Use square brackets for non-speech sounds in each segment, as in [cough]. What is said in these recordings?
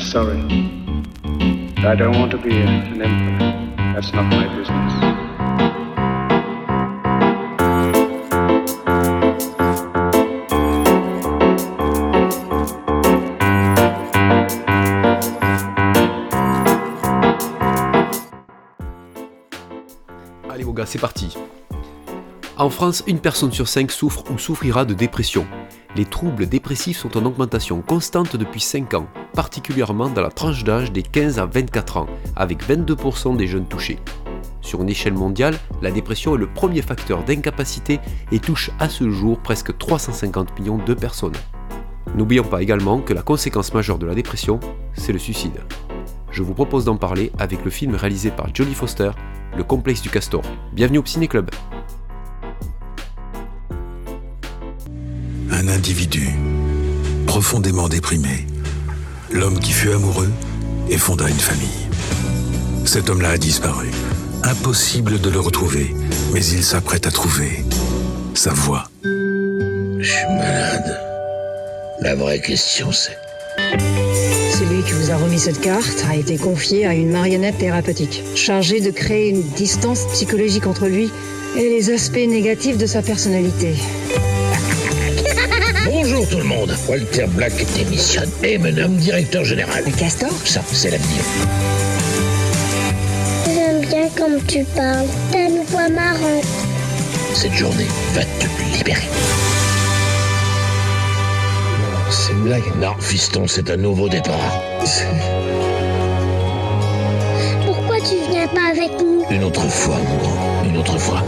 sorry. I don't want to be an emperor. That's not my business. Allez, vos gars, c'est parti. En France, une personne sur cinq souffre ou souffrira de dépression. Les troubles dépressifs sont en augmentation constante depuis 5 ans, particulièrement dans la tranche d'âge des 15 à 24 ans, avec 22% des jeunes touchés. Sur une échelle mondiale, la dépression est le premier facteur d'incapacité et touche à ce jour presque 350 millions de personnes. N'oublions pas également que la conséquence majeure de la dépression, c'est le suicide. Je vous propose d'en parler avec le film réalisé par Jodie Foster, Le complexe du castor. Bienvenue au Ciné Club. Individu profondément déprimé, l'homme qui fut amoureux et fonda une famille. Cet homme-là a disparu. Impossible de le retrouver, mais il s'apprête à trouver sa voie. Je suis malade. La vraie question c'est... Celui qui vous a remis cette carte a été confié à une marionnette thérapeutique, chargée de créer une distance psychologique entre lui et les aspects négatifs de sa personnalité. Bonjour tout le monde. Walter Black démissionne et me nomme directeur général. Le castor Ça, c'est l'avenir. J'aime bien comme tu parles. T'as une voix marrante. Cette journée va te libérer. Non, c'est une blague. Non, fiston, c'est un nouveau départ. Pourquoi tu viens pas avec nous? Une autre fois, mon grand. Une autre fois.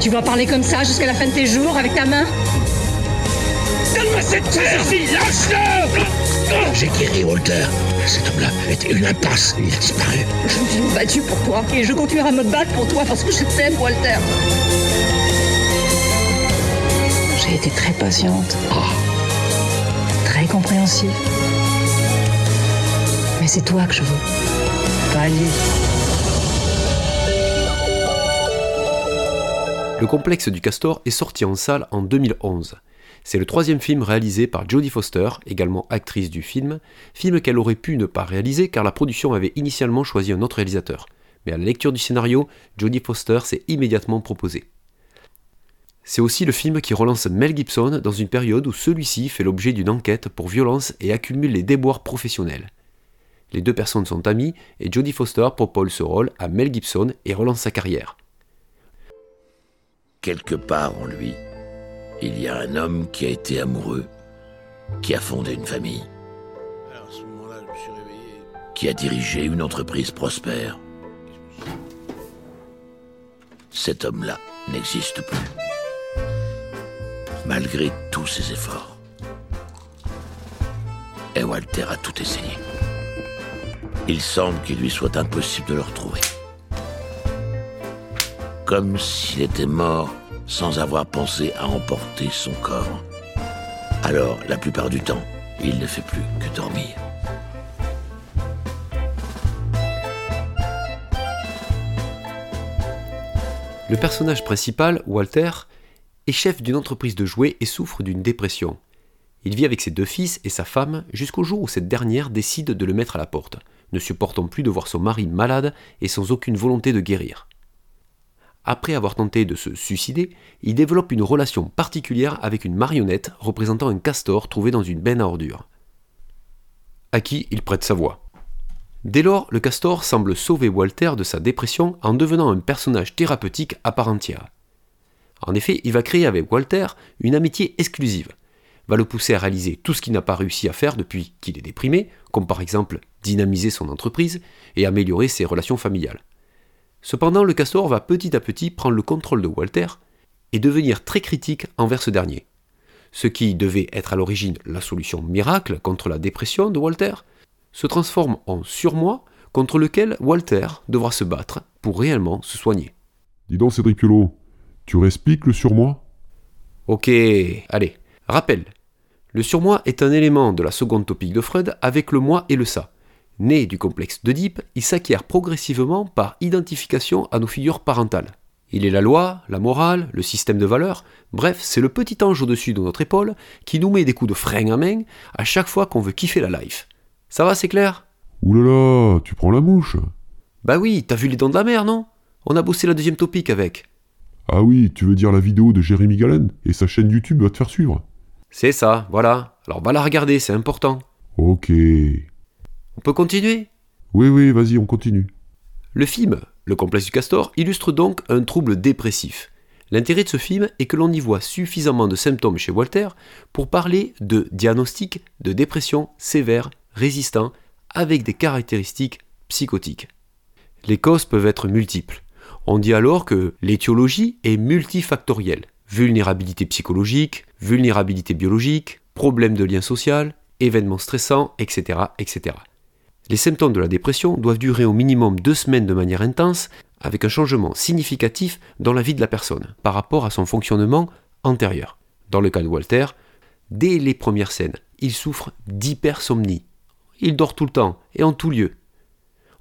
Tu vas parler comme ça jusqu'à la fin de tes jours avec ta main Donne-moi cette terre Lâche-le J'ai guéri Walter. Cet homme-là était une impasse. Il a disparu. Je me suis battue pour toi et je continuerai à me battre pour toi parce que je t'aime, Walter. J'ai été très patiente, très compréhensive. Mais c'est toi que je veux, pas lui. Le complexe du castor est sorti en salle en 2011. C'est le troisième film réalisé par Jodie Foster, également actrice du film, film qu'elle aurait pu ne pas réaliser car la production avait initialement choisi un autre réalisateur. Mais à la lecture du scénario, Jodie Foster s'est immédiatement proposée. C'est aussi le film qui relance Mel Gibson dans une période où celui-ci fait l'objet d'une enquête pour violence et accumule les déboires professionnels. Les deux personnes sont amies et Jodie Foster propose ce rôle à Mel Gibson et relance sa carrière. Quelque part en lui, il y a un homme qui a été amoureux, qui a fondé une famille, qui a dirigé une entreprise prospère. Cet homme-là n'existe plus. Malgré tous ses efforts. Et Walter a tout essayé. Il semble qu'il lui soit impossible de le retrouver. Comme s'il était mort sans avoir pensé à emporter son corps. Alors, la plupart du temps, il ne fait plus que dormir. Le personnage principal, Walter, est chef d'une entreprise de jouets et souffre d'une dépression. Il vit avec ses deux fils et sa femme jusqu'au jour où cette dernière décide de le mettre à la porte, ne supportant plus de voir son mari malade et sans aucune volonté de guérir. Après avoir tenté de se suicider, il développe une relation particulière avec une marionnette représentant un castor trouvé dans une benne à ordures, à qui il prête sa voix. Dès lors, le castor semble sauver Walter de sa dépression en devenant un personnage thérapeutique à part entière. En effet, il va créer avec Walter une amitié exclusive, va le pousser à réaliser tout ce qu'il n'a pas réussi à faire depuis qu'il est déprimé, comme par exemple dynamiser son entreprise et améliorer ses relations familiales. Cependant, le castor va petit à petit prendre le contrôle de Walter et devenir très critique envers ce dernier. Ce qui devait être à l'origine la solution miracle contre la dépression de Walter se transforme en surmoi contre lequel Walter devra se battre pour réellement se soigner. Dis donc, Cédric Piolo, tu respectes le surmoi? Ok, allez, rappel. Le surmoi est un élément de la seconde topique de Freud avec le moi et le ça. Né du complexe d'Oedipe, il s'acquiert progressivement par identification à nos figures parentales. Il est la loi, la morale, le système de valeurs, bref, c'est le petit ange au-dessus de notre épaule qui nous met des coups de frein à main à chaque fois qu'on veut kiffer la life. Ça va, c'est clair? Oulala, tu prends la mouche? Bah oui, t'as vu les dents de la mer, non? On a bossé la deuxième topic avec. Ah oui, tu veux dire la vidéo de Jérémy Galen et sa chaîne YouTube va te faire suivre? C'est ça, voilà. Alors va la regarder, c'est important. Ok. On peut continuer? Oui, oui, vas-y, on continue. Le film, Le complexe du castor, illustre donc un trouble dépressif. L'intérêt de ce film est que l'on y voit suffisamment de symptômes chez Walter pour parler de diagnostic de dépression sévère, résistant, avec des caractéristiques psychotiques. Les causes peuvent être multiples. On dit alors que l'étiologie est multifactorielle. Vulnérabilité psychologique, vulnérabilité biologique, problème de lien social, événements stressants, etc., etc. Les symptômes de la dépression doivent durer au minimum deux semaines de manière intense, avec un changement significatif dans la vie de la personne par rapport à son fonctionnement antérieur. Dans le cas de Walter, dès les premières scènes, il souffre d'hypersomnie. Il dort tout le temps et en tout lieu.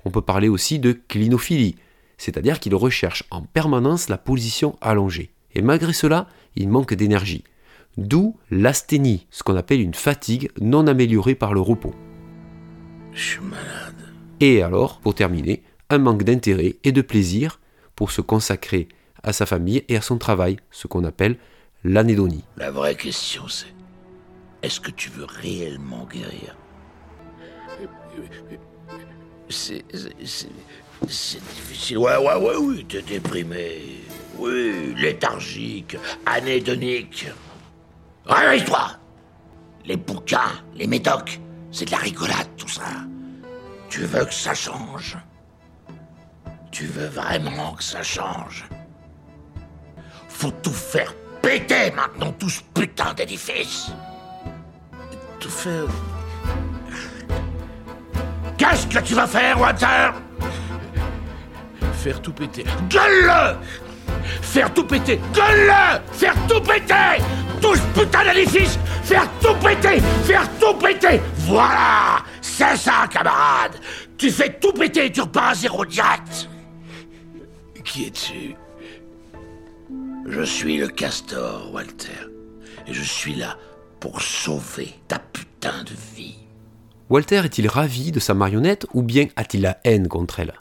On peut parler aussi de clinophilie, c'est-à-dire qu'il recherche en permanence la position allongée. Et malgré cela, il manque d'énergie. D'où l'asthénie, ce qu'on appelle une fatigue non améliorée par le repos. Je suis malade. Et alors, pour terminer, un manque d'intérêt et de plaisir pour se consacrer à sa famille et à son travail, ce qu'on appelle l'anédonie. La vraie question c'est est-ce que tu veux réellement guérir? C'est. difficile. Ouais, ouais, ouais, oui, t'es déprimé. Oui, léthargique, anédonique. Réveille-toi Les bouquins, les médocs, c'est de la rigolade tout ça. Tu veux que ça change? Tu veux vraiment que ça change? Faut tout faire péter maintenant, tout ce putain d'édifice. Tout faire... Qu'est-ce que tu vas faire, Walter? Faire tout péter. Gueule-le! Faire tout péter. Gueule-le! Faire tout péter Tout ce putain d'édifice Faire tout péter Faire tout péter Voilà C'est ça, camarade Tu fais tout péter et tu repars à zéro direct Qui es-tu? Je suis le castor, Walter. Et je suis là pour sauver ta putain de vie. Walter est-il ravi de sa marionnette ou bien a-t-il la haine contre elle?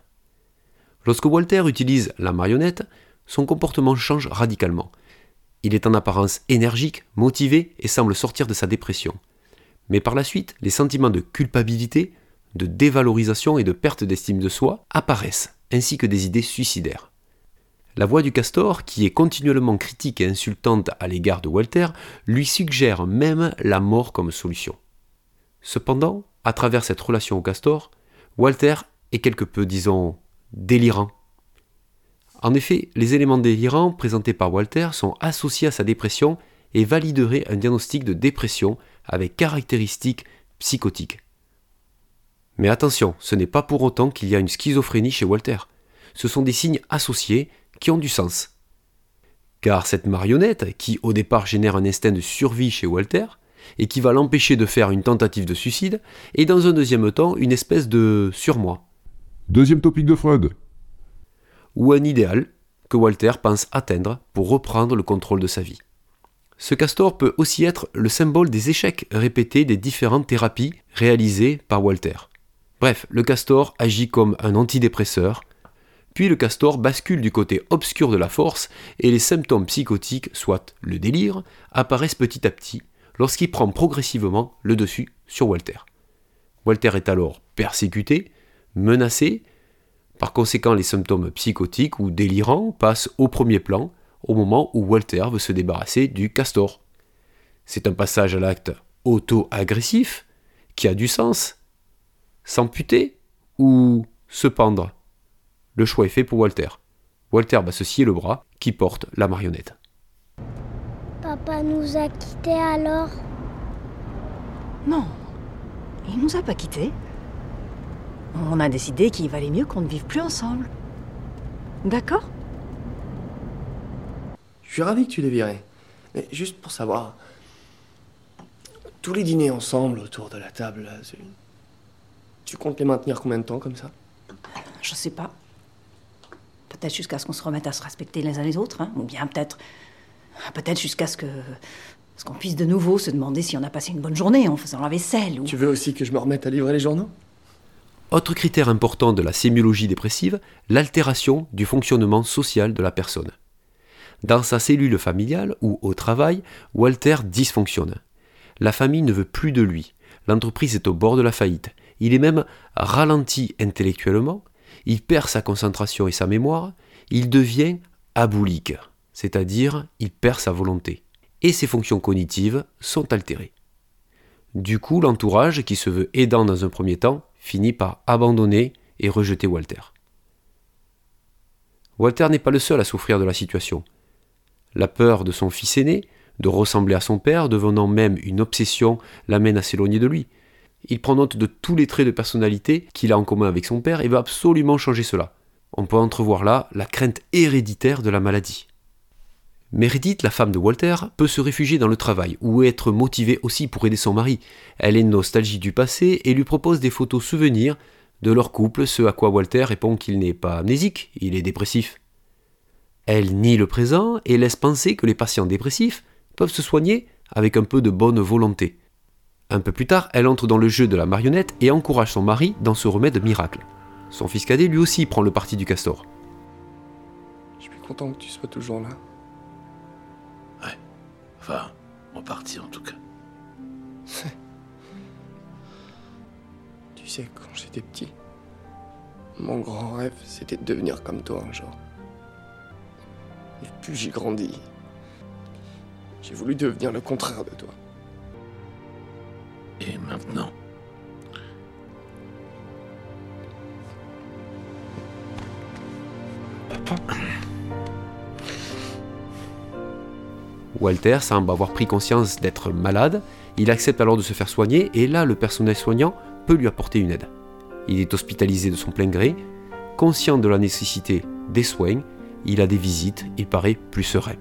Lorsque Walter utilise la marionnette, son comportement change radicalement. Il est en apparence énergique, motivé et semble sortir de sa dépression. Mais par la suite, les sentiments de culpabilité, de dévalorisation et de perte d'estime de soi apparaissent, ainsi que des idées suicidaires. La voix du castor, qui est continuellement critique et insultante à l'égard de Walter, lui suggère même la mort comme solution. Cependant, à travers cette relation au castor, Walter est quelque peu, disons, délirant. En effet, les éléments délirants présentés par Walter sont associés à sa dépression et valideraient un diagnostic de dépression avec caractéristiques psychotiques. Mais attention, ce n'est pas pour autant qu'il y a une schizophrénie chez Walter. Ce sont des signes associés qui ont du sens. Car cette marionnette, qui au départ génère un instinct de survie chez Walter, et qui va l'empêcher de faire une tentative de suicide, est dans un deuxième temps une espèce de surmoi, Deuxième topic de Freud. Ou un idéal que Walter pense atteindre pour reprendre le contrôle de sa vie. Ce castor peut aussi être le symbole des échecs répétés des différentes thérapies réalisées par Walter. Bref, le castor agit comme un antidépresseur, puis le castor bascule du côté obscur de la force et les symptômes psychotiques, soit le délire, apparaissent petit à petit lorsqu'il prend progressivement le dessus sur Walter. Walter est alors persécuté, menacé, par conséquent les symptômes psychotiques ou délirants passent au premier plan au moment où Walter veut se débarrasser du castor. C'est un passage à l'acte auto-agressif qui a du sens. S'amputer ou se pendre Le choix est fait pour Walter. Walter va se scier le bras qui porte la marionnette. Papa nous a quittés alors? Non, il nous a pas quittés. On a décidé qu'il valait mieux qu'on ne vive plus ensemble. D'accord? Je suis ravi que tu l'aies viré. Mais juste pour savoir. Tous les dîners ensemble autour de la table, tu comptes les maintenir combien de temps comme ça? Je sais pas. Peut-être peut-être jusqu'à ce qu'on se remette à se respecter les uns les autres, hein, ou bien peut-être. Peut-être jusqu'à ce que. ce qu'on puisse de nouveau se demander si on a passé une bonne journée en faisant la vaisselle ou. Tu veux aussi que je me remette à livrer les journaux? Autre critère important de la sémiologie dépressive, l'altération du fonctionnement social de la personne. Dans sa cellule familiale ou au travail, Walter dysfonctionne. La famille ne veut plus de lui. L'entreprise est au bord de la faillite. Il est même ralenti intellectuellement. Il perd sa concentration et sa mémoire. Il devient aboulique, c'est-à-dire il perd sa volonté. Et ses fonctions cognitives sont altérées. Du coup, l'entourage, qui se veut aidant dans un premier temps, finit par abandonner et rejeter Walter. Walter n'est pas le seul à souffrir de la situation. La peur de son fils aîné, de ressembler à son père, devenant même une obsession, l'amène à s'éloigner de lui. Il prend note de tous les traits de personnalité qu'il a en commun avec son père et veut absolument changer cela. On peut entrevoir là la crainte héréditaire de la maladie. Meredith, la femme de Walter, peut se réfugier dans le travail ou être motivée aussi pour aider son mari. Elle est nostalgie du passé et lui propose des photos souvenirs de leur couple, ce à quoi Walter répond qu'il n'est pas amnésique, il est dépressif. Elle nie le présent et laisse penser que les patients dépressifs peuvent se soigner avec un peu de bonne volonté. Un peu plus tard, elle entre dans le jeu de la marionnette et encourage son mari dans ce remède miracle. Son fils cadet lui aussi prend le parti du castor. Je suis content que tu sois toujours là. Enfin, en partie en tout cas. [laughs] tu sais, quand j'étais petit, mon grand rêve, c'était de devenir comme toi un jour. Et plus j'ai grandi, j'ai voulu devenir le contraire de toi. Et maintenant? Papa? Walter semble avoir pris conscience d'être malade, il accepte alors de se faire soigner et là le personnel soignant peut lui apporter une aide. Il est hospitalisé de son plein gré, conscient de la nécessité des soins, il a des visites, il paraît plus serein.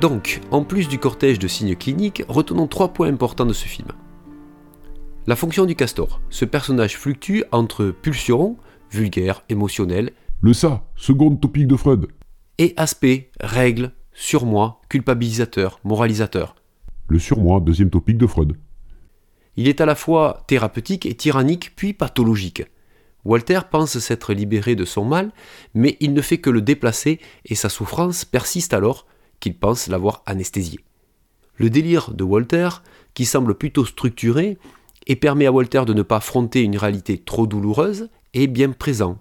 Donc, en plus du cortège de signes cliniques, retenons trois points importants de ce film. La fonction du castor. Ce personnage fluctue entre pulsion, vulgaire, émotionnel, Le ça, second topic de Freud. et aspect, règle, surmoi, culpabilisateur, moralisateur. Le surmoi, deuxième topic de Freud. Il est à la fois thérapeutique et tyrannique, puis pathologique. Walter pense s'être libéré de son mal, mais il ne fait que le déplacer et sa souffrance persiste alors qu'il pense l'avoir anesthésié. Le délire de Walter, qui semble plutôt structuré et permet à Walter de ne pas affronter une réalité trop douloureuse, est bien présent.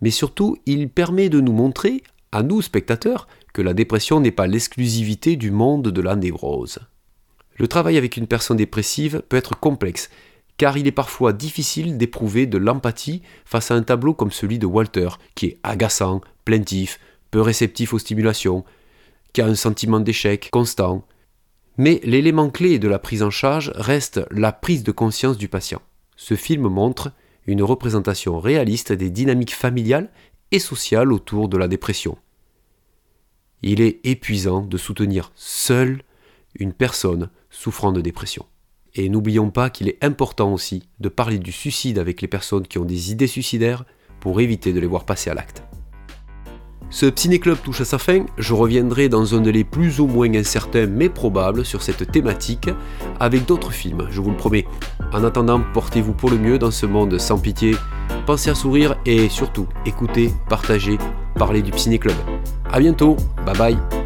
Mais surtout, il permet de nous montrer, à nous spectateurs, que la dépression n'est pas l'exclusivité du monde de la névrose. Le travail avec une personne dépressive peut être complexe, car il est parfois difficile d'éprouver de l'empathie face à un tableau comme celui de Walter, qui est agaçant, plaintif, peu réceptif aux stimulations, qui a un sentiment d'échec constant. Mais l'élément clé de la prise en charge reste la prise de conscience du patient. Ce film montre une représentation réaliste des dynamiques familiales et sociales autour de la dépression. Il est épuisant de soutenir seul une personne souffrant de dépression. Et n'oublions pas qu'il est important aussi de parler du suicide avec les personnes qui ont des idées suicidaires pour éviter de les voir passer à l'acte. Ce Ciné-Club touche à sa fin, je reviendrai dans un délai plus ou moins incertain mais probable sur cette thématique avec d'autres films, je vous le promets. En attendant, portez-vous pour le mieux dans ce monde sans pitié, pensez à sourire et surtout écoutez, partagez, parlez du Ciné-Club. A bientôt, bye bye